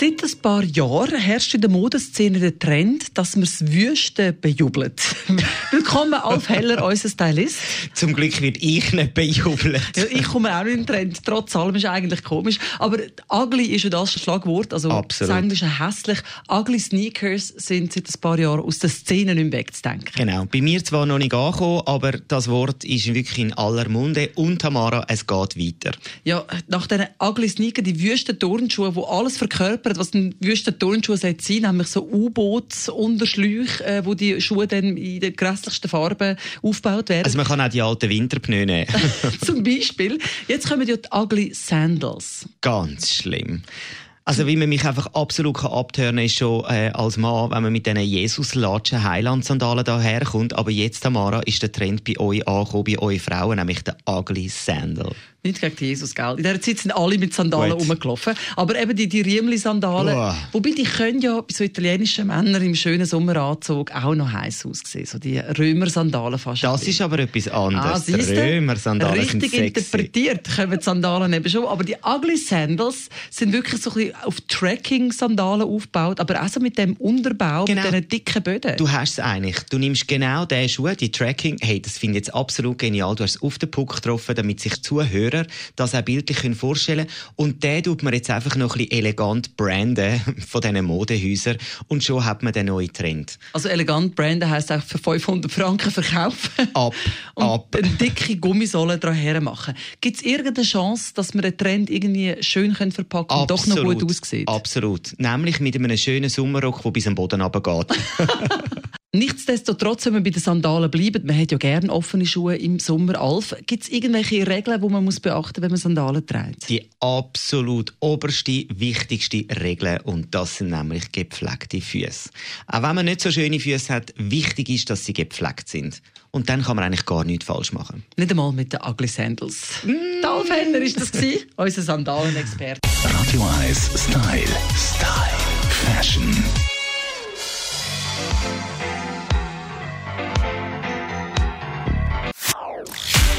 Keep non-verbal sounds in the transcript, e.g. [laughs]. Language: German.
Seit ein paar Jahren herrscht in der Modeszene der Trend, dass man das Wüste bejubelt. [laughs] Willkommen, Alf Heller, unser Stylist. Zum Glück wird ich nicht bejubelt. Ja, ich komme auch nicht in den Trend. Trotz allem ist eigentlich komisch. Aber ugly ist ja das Schlagwort. Also Absolut. das Englische hässlich. Ugly Sneakers sind seit ein paar Jahren aus der Szene nicht mehr wegzudenken. Genau. Bei mir zwar noch nicht angekommen, aber das Wort ist wirklich in aller Munde. Und Tamara, es geht weiter. Ja, nach diesen ugly Sneaker, die wüsten Turnschuhe, die alles verkörpert, was ein wüsten Turnschuh sein sollte, nämlich so U-Bootsunterschläuche, äh, wo die Schuhe dann in den grässlichsten Farben aufgebaut werden. Also man kann auch die alten Winterpneu nehmen. [laughs] [laughs] Zum Beispiel. Jetzt kommen ja die ugly Sandals. Ganz schlimm. Also wie man mich einfach absolut kann abtören ist schon äh, als Mann, wenn man mit diesen Jesus-Latschen Heiland-Sandalen daherkommt. Aber jetzt, Tamara, ist der Trend bei euch angekommen, bei euch Frauen, nämlich der Ugly Sandal. Nicht gegen Jesus, gell? In dieser Zeit sind alle mit Sandalen Gut. rumgelaufen. Aber eben die, die Riemli-Sandalen, Uah. wobei die können ja bei so italienischen Männern im schönen Sommeranzug auch noch heiß aussehen. So die Römer-Sandalen fast. Das ist aber etwas Ah, anderes. siehste? Römer-Sandalen sind Richtig interpretiert kommen die Sandalen eben schon. Aber die Ugly Sandals sind wirklich so ein bisschen auf Tracking-Sandalen aufgebaut, aber auch so mit dem Unterbau, Genau. mit diesen dicken Böden. Du hast es eigentlich. Du nimmst genau diesen Schuh, die Tracking. Hey, das finde ich jetzt absolut genial. Du hast es auf den Puck getroffen, damit sich die Zuhörer das auch bildlich vorstellen können. Und den tut man jetzt einfach noch ein bisschen elegant branden [laughs] von diesen Modehäusern. Und schon hat man den neuen Trend. Also elegant branden heisst auch für 500 Franken verkaufen. Ab, [laughs] und ab. eine dicke Gummisohle daran machen. Gibt es irgendeine Chance, dass wir den Trend irgendwie schön können verpacken und doch noch gut aussieht? Absolut. Nämlich mit einem schönen Sommerrock, der bis am Boden runtergeht. [laughs] Nichtsdestotrotz, wenn wir bei den Sandalen bleiben, man hat ja gerne offene Schuhe im Sommer. Alf, gibt es irgendwelche Regeln, die man muss beachten muss, wenn man Sandalen trägt? Die absolut oberste, wichtigste Regel. Und das sind nämlich gepflegte Füße. Auch wenn man nicht so schöne Füße hat, wichtig ist, dass sie gepflegt sind. Und dann kann man eigentlich gar nichts falsch machen. Nicht einmal mit den Ugly Sandals. Mm. Alf Heller ist das unser Sandalenexperte. Radio 1 Style. Style.